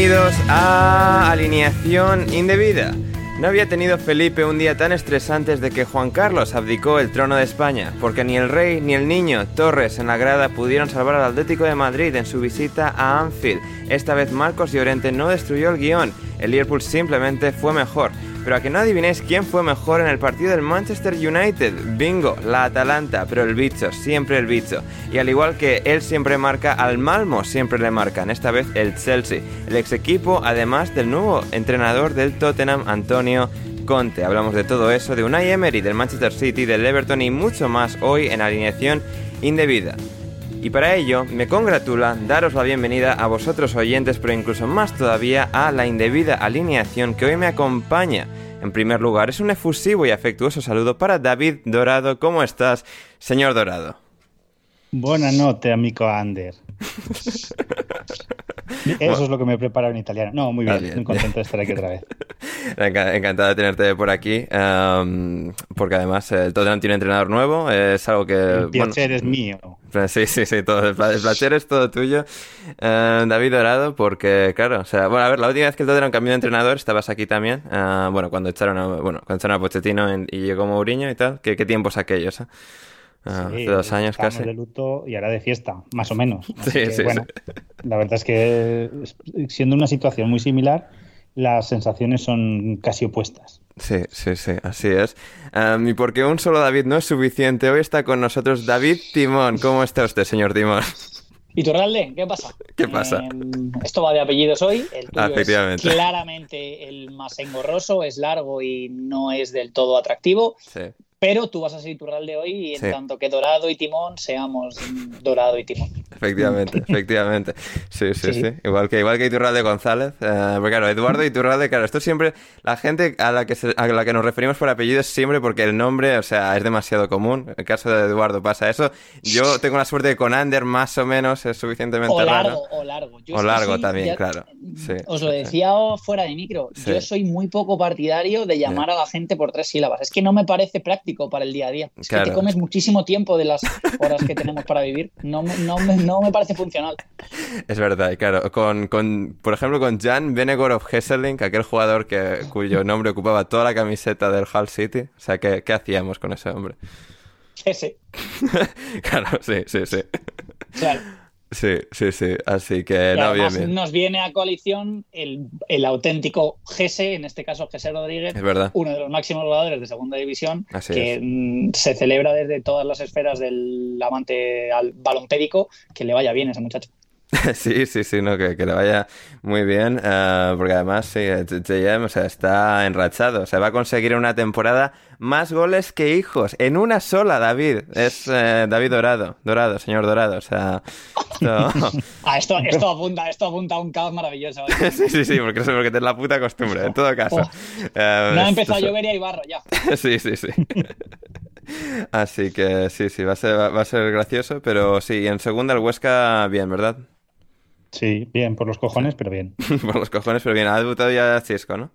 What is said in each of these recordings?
Bienvenidos a Alineación Indebida. No había tenido Felipe un día tan estresante desde que Juan Carlos abdicó el trono de España, porque ni el rey ni el niño Torres en la grada pudieron salvar al Atlético de Madrid en su visita a Anfield. Esta vez Marcos Llorente no destruyó el guion, el Liverpool simplemente fue mejor. Pero a que no adivinéis quién fue mejor en el partido del Manchester United. Bingo, la Atalanta, pero el bicho, siempre el bicho. Y al igual que él siempre marca, al Malmo siempre le marcan, esta vez el Chelsea, el ex equipo, además del nuevo entrenador del Tottenham, Antonio Conte. Hablamos de todo eso, de Unai Emery, del Manchester City, del Everton y mucho más hoy en alineación indebida. Y para ello me congratula daros la bienvenida a vosotros oyentes, pero incluso más todavía a la indebida alineación que hoy me acompaña. En primer lugar, es un efusivo y afectuoso saludo para David Dorado. ¿Cómo estás, señor Dorado? Buenas noches, amigo Ander. Eso es lo que me prepara en italiano. No, muy bien, bien, muy contento de estar aquí otra vez. Enca- Encantado de tenerte por aquí, em, porque además el Tottenham tiene un entrenador nuevo, es algo que... El bueno, placer es mío. Sí, sí, sí, todo, el, pla- el placer es todo tuyo, Eh, David Dorado, porque, claro, o sea, bueno, a ver, la última vez que el Tottenham cambió de entrenador, estabas aquí también, eh, bueno, cuando echaron a, bueno, cuando echaron a Pochettino en- y llegó Mourinho y tal, ¿qué, qué tiempos aquellos, eh? Ah, Sí, hace dos años casi. de luto y ahora de fiesta, más o menos. Sí, que, sí, bueno, la verdad es que siendo una situación muy similar, las sensaciones son casi opuestas. Sí, sí, sí, así es. Em, y porque un solo David no es suficiente, hoy está con nosotros David Timón. ¿Cómo está usted, señor Timón? ¿Y Turralde? ¿Qué pasa? ¿Qué pasa? Eh, esto va de apellidos hoy. El tuyo efectivamente. es claramente el más engorroso, es largo y no es del todo atractivo. Sí. Pero tú vas a ser Iturralde hoy y en Sí. tanto que Dorado y Timón seamos Dorado y Timón. Efectivamente, efectivamente. Sí, sí, sí. Sí. Igual que igual que Iturralde González. eh, porque claro, Eduardo Iturralde, claro, esto siempre, la gente a la que se- a la que nos referimos por apellido es siempre porque el nombre, o sea, es demasiado común. En el caso de Eduardo pasa eso. Yo tengo la suerte de que con Ander más o menos es suficientemente O largo, raro. o largo. Yo O largo también, ya- claro. Sí, Os lo decía fuera de micro. Yo soy muy poco partidario de llamar a la gente por tres sílabas. Es que no me parece práctico para el día a día. Es Claro. que te comes muchísimo tiempo de las horas que tenemos para vivir. No, me- no, no me parece funcional. Es verdad, claro. Con, con, por ejemplo, con Jan Venegor of Hesselink, aquel jugador que, cuyo nombre ocupaba toda la camiseta del Hull City. O sea, ¿qué, qué hacíamos con ese hombre? Ese, claro, sí, sí, sí. claro. Sí, sí, sí. Así que, no, bien, nos viene a coalición el, el auténtico Gese, en este caso Gese Rodríguez, Es verdad. uno de los máximos jugadores de segunda división, Así que es. mm, se celebra desde todas las esferas del amante al balompédico, que le vaya bien a ese muchacho. Sí, sí, sí, no, que, que le vaya muy bien, eh, porque además sí, JM, o sea, está enrachado, o sea, va a conseguir en una temporada más goles que hijos, en una sola, David, es eh, David Dorado, Dorado, señor Dorado, o sea, esto... ah, esto, esto, apunta, esto apunta a un caos maravilloso. ¿eh? sí, sí, sí, porque eso porque es la puta costumbre, en todo caso. Oh. Eh, no ha empezado a llover y hay barro ya. sí, sí, sí. Así que sí, sí, va a ser, va a ser gracioso, pero sí, en segunda el Huesca bien, ¿verdad? Sí, bien, por los cojones, pero bien. por los cojones, pero bien. Ha debutado ya Cisco, ¿no?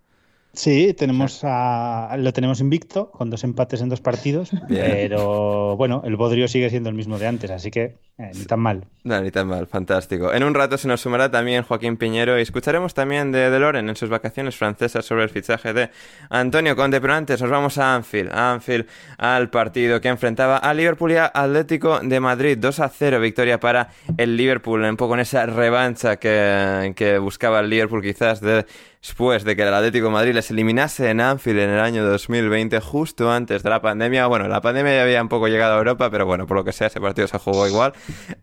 Sí, tenemos a, lo tenemos invicto, con dos empates en dos partidos, pero bueno, el Bodrio sigue siendo el mismo de antes, así que eh, ni tan mal. No, ni tan mal, fantástico. En un rato se nos sumará también Joaquín Piñero y escucharemos también de, de Loren en sus vacaciones francesas sobre el fichaje de Antonio Conte, pero antes nos vamos a Anfield, a Anfield al partido que enfrentaba a Liverpool y a Atlético de Madrid, 2 a 0, victoria para el Liverpool, un poco en esa revancha que, que buscaba el Liverpool quizás de después de que el Atlético de Madrid les eliminase en Anfield en el año 2020, justo antes de la pandemia. Bueno, la pandemia ya había un poco llegado a Europa, pero bueno, por lo que sea, ese partido se jugó igual.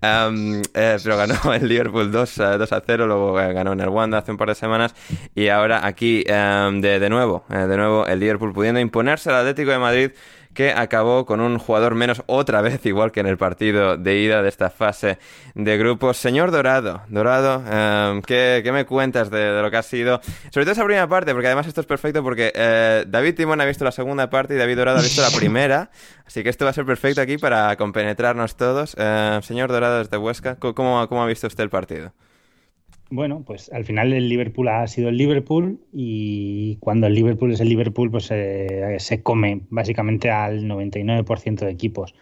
Eh, pero ganó el Liverpool 2, 2 a 0, luego eh, ganó en el Wanda hace un par de semanas. Y ahora aquí um, de, de nuevo, eh, de nuevo el Liverpool pudiendo imponerse al Atlético de Madrid que acabó con un jugador menos otra vez, igual que en el partido de ida de esta fase de grupos. Señor Dorado, Dorado, eh, ¿qué, ¿qué, me cuentas de, de, lo que ha sido? Sobre todo esa primera parte, porque además esto es perfecto porque eh, David Timón ha visto la segunda parte y David Dorado ha visto la primera, así que esto va a ser perfecto aquí para compenetrarnos todos. Eh, señor Dorado desde Huesca, ¿cómo, ¿cómo ha visto usted el partido? Bueno, pues al final el Liverpool ha sido el Liverpool y cuando el Liverpool es el Liverpool, pues eh, se come básicamente al 99% de equipos.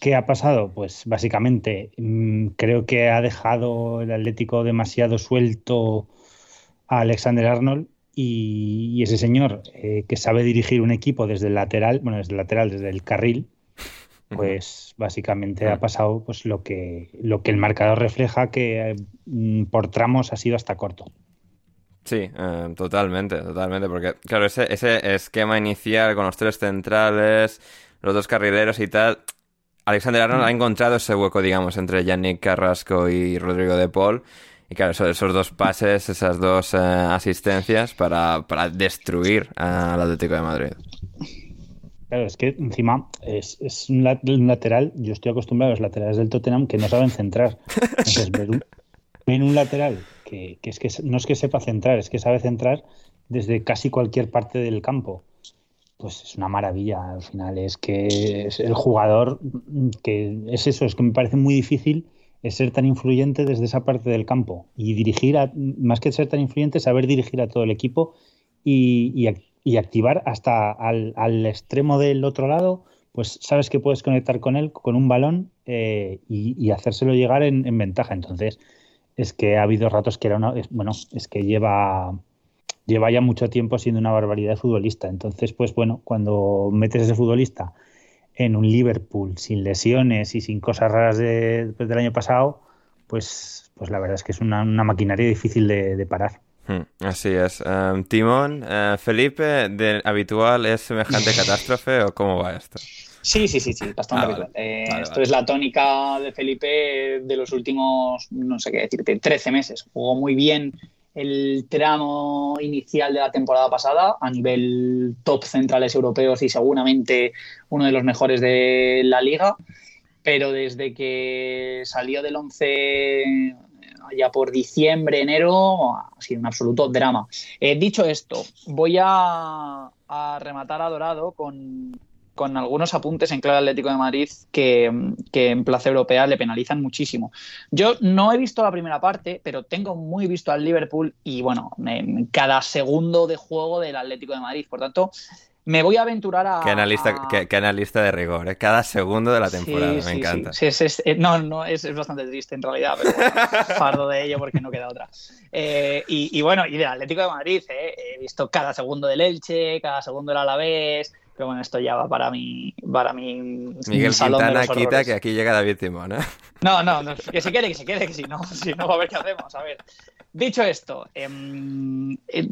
¿Qué ha pasado? Pues básicamente mmm, creo que ha dejado el Atlético demasiado suelto a Alexander Arnold y, y ese señor eh, que sabe dirigir un equipo desde el lateral, bueno, desde el lateral, desde el carril, pues básicamente ha pasado pues lo que lo que el marcador refleja que mm, por tramos ha sido hasta corto. Sí, eh, totalmente, totalmente, porque claro, ese, ese esquema inicial con los tres centrales, los dos carrileros y tal, Alexander Arnold mm. ha encontrado ese hueco, digamos, entre Yannick Carrasco y Rodrigo de Paul. Y claro, esos, esos dos pases, esas dos eh, asistencias para, para destruir al Atlético de Madrid. Claro, es que encima es, un, lateral, yo estoy acostumbrado a los laterales del Tottenham que no saben centrar. Entonces, ver un, lateral que, que, es que no es que sepa centrar, es que sabe centrar desde casi cualquier parte del campo. Pues es una maravilla al final. Es que es el jugador que es eso, es que me parece muy difícil es ser tan influyente desde esa parte del campo y dirigir, a, más que ser tan influyente, saber dirigir a todo el equipo y, y y activar hasta al, al, extremo del otro lado, pues sabes que puedes conectar con él con un balón eh, y, hacérselo llegar en, en, ventaja. Entonces, es que ha habido ratos que era una. Es, bueno, es que lleva, lleva ya mucho tiempo siendo una barbaridad de futbolista. Entonces, pues bueno, cuando metes a ese futbolista en un Liverpool sin lesiones y sin cosas raras de, pues, del año pasado, pues, pues la verdad es que es una, maquinaria difícil de parar. Así es. Um, Timón, uh, Felipe, de habitual es semejante catástrofe o cómo va esto? Sí, sí, sí, sí, bastante ah, habitual. Vale. Eh, vale, esto vale. es la tónica de Felipe de los últimos, no sé qué decirte, 13 meses. Jugó muy bien el tramo inicial de la temporada pasada a nivel top centrales europeos y seguramente uno de los mejores de la liga. Pero desde que salió del 11 ya por diciembre, enero, ha sido un absoluto drama. Eh, dicho esto, voy a, rematar a Dorado con, con, algunos apuntes en clave Atlético de Madrid que, que, en plaza europea le penalizan muchísimo. Yo no he visto la primera parte, pero tengo muy visto al Liverpool y bueno, en cada segundo de juego del Atlético de Madrid. Por tanto, me voy a aventurar a. Qué analista, a... qué, qué analista de rigor, ¿eh? cada segundo de la temporada, sí, me sí, encanta. Sí, es, es, eh, no, no, es, es, bastante triste en realidad, pero bueno, fardo de ello porque no queda otra. Eh, y, y, bueno, y del Atlético de Madrid, eh, he visto cada segundo del Elche, cada segundo del Alavés. Pero bueno, esto ya va para mi, para mi Miguel salón Quintana quita que aquí llega David Timón, ¿eh? No, no, no, que se quede, que se quede, que si no, si no, a ver qué hacemos. A ver. Dicho esto, eh,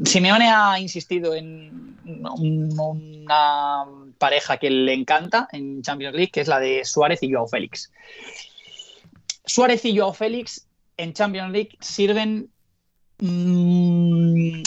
Simeone ha insistido en una pareja que le encanta en Champions League, que es la de Suárez y Joao Félix. Suárez y Joao Félix en Champions League sirven mm,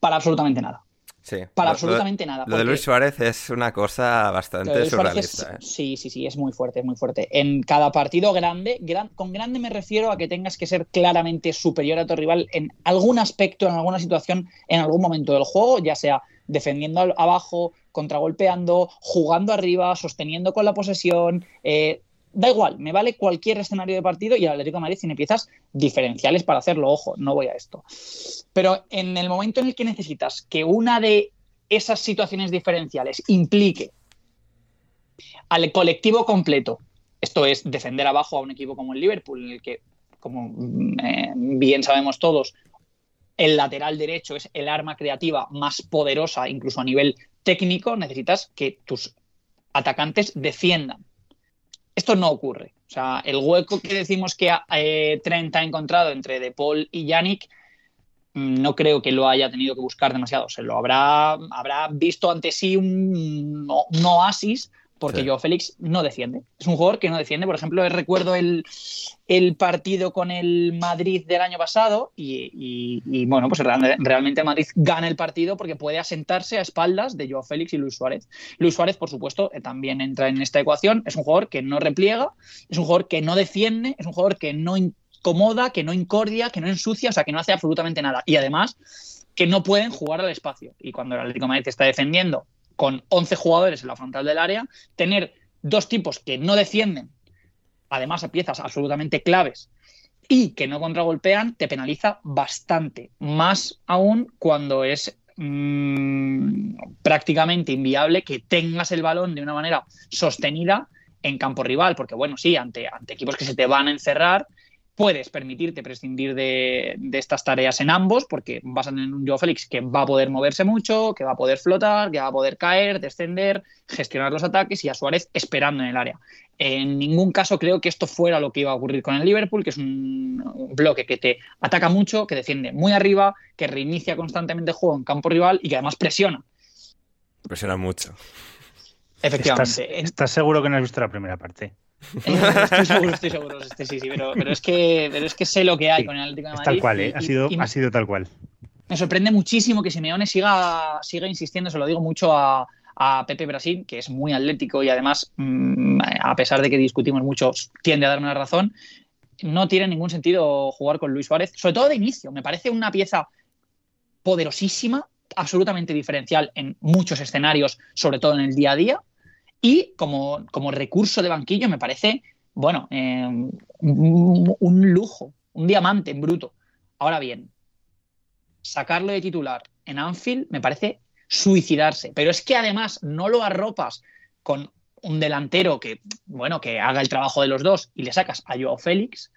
para absolutamente nada. Sí. Para absolutamente nada. Lo de Luis Suárez es una cosa bastante surrealista. ¿eh? Sí, sí, sí, es muy fuerte, es muy fuerte. En cada partido grande, con grande me refiero a que tengas que ser claramente superior a tu rival en algún aspecto, en alguna situación, en algún momento del juego, ya sea defendiendo abajo, contragolpeando, jugando arriba, sosteniendo con la posesión. Eh, da igual, me vale cualquier escenario de partido y el Atlético de Madrid tiene piezas diferenciales para hacerlo. Ojo, no voy a esto. Pero en el momento en el que necesitas que una de esas situaciones diferenciales implique al colectivo completo, esto es defender abajo a un equipo como el Liverpool, en el que, como eh, bien sabemos todos, el lateral derecho es el arma creativa más poderosa, incluso a nivel técnico, necesitas que tus atacantes defiendan esto no ocurre. O sea, el hueco que decimos que eh, Trent ha encontrado entre De Paul y Yannick, mm, no creo que lo haya tenido que buscar demasiado. Se lo habrá, habrá visto ante sí un, un oasis porque yo Félix no defiende. Es un jugador que no defiende. Por ejemplo, recuerdo el, partido con el Madrid del año pasado y, bueno, pues realmente Madrid gana el partido porque puede asentarse a espaldas de Joao Félix y Luis Suárez. Luis Suárez, por supuesto, eh, también entra en esta ecuación. Es un jugador que no repliega, es un jugador que no defiende, es un jugador que no incomoda, que no incordia, que no ensucia, o sea, que no hace absolutamente nada. Y además que no pueden jugar al espacio. Y cuando el Atlético de Madrid está defendiendo con 11 jugadores en la frontal del área, tener dos tipos que no defienden, además a piezas absolutamente claves, y que no contragolpean, te penaliza bastante. Más aún cuando es mm, prácticamente inviable que tengas el balón de una manera sostenida en campo rival, porque bueno, sí, ante, ante equipos que se te van a encerrar, puedes permitirte prescindir de, estas tareas en ambos, porque vas a tener un Joe Félix que va a poder moverse mucho, que va a poder flotar, que va a poder caer, descender, gestionar los ataques y a Suárez esperando en el área. En ningún caso creo que esto fuera lo que iba a ocurrir con el Liverpool, que es un, bloque que te ataca mucho, que defiende muy arriba, que reinicia constantemente el juego en campo rival y que además presiona. Presiona mucho. Efectivamente. ¿Estás, seguro que no has visto la primera parte? Estoy seguro, estoy seguro. sí, sí, pero, es que, pero es que sé lo que hay con el Atlético de Madrid. tal cual, ¿eh? ha, sido, ha sido tal cual. Me sorprende muchísimo que Simeone siga, siga insistiendo, se lo digo mucho a, Pepe Brasil, que es muy atlético y además, mm, a pesar de que discutimos mucho, tiende a darme una razón. No tiene ningún sentido jugar con Luis Suárez, sobre todo de inicio. Me parece una pieza poderosísima, absolutamente diferencial en muchos escenarios, sobre todo en el día a día y como, como recurso de banquillo me parece, bueno, eh, un, lujo, un diamante en bruto. Ahora bien, sacarlo de titular en Anfield me parece suicidarse. Pero es que además no lo arropas con un delantero que, bueno, que haga el trabajo de los dos y le sacas a Joao Félix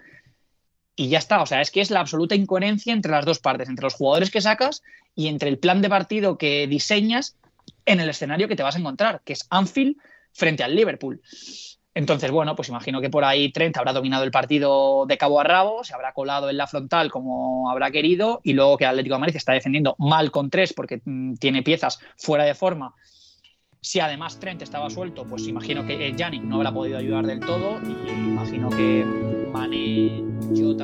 y ya está. O sea, es que es la absoluta incoherencia entre las dos partes, entre los jugadores que sacas y entre el plan de partido que diseñas en el escenario que te vas a encontrar, que es Anfield frente al Liverpool. Entonces, bueno, pues imagino que por ahí Trent habrá dominado el partido de cabo a rabo, se habrá colado en la frontal como habrá querido y luego que Atlético de Madrid está defendiendo mal con tres porque mm, tiene piezas fuera de forma. Si además Trent estaba suelto, pues imagino que Yannick no habrá podido ayudar del todo y imagino que Mane, Jota...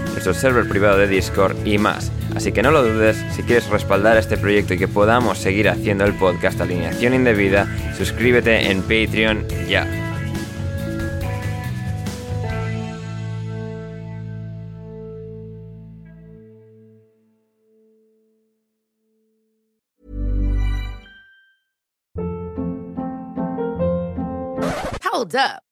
nuestro server privado de Discord y más. Así que no lo dudes, si quieres respaldar este proyecto y que podamos seguir haciendo el podcast Alineación Indebida, suscríbete en Patreon ya. Hold up.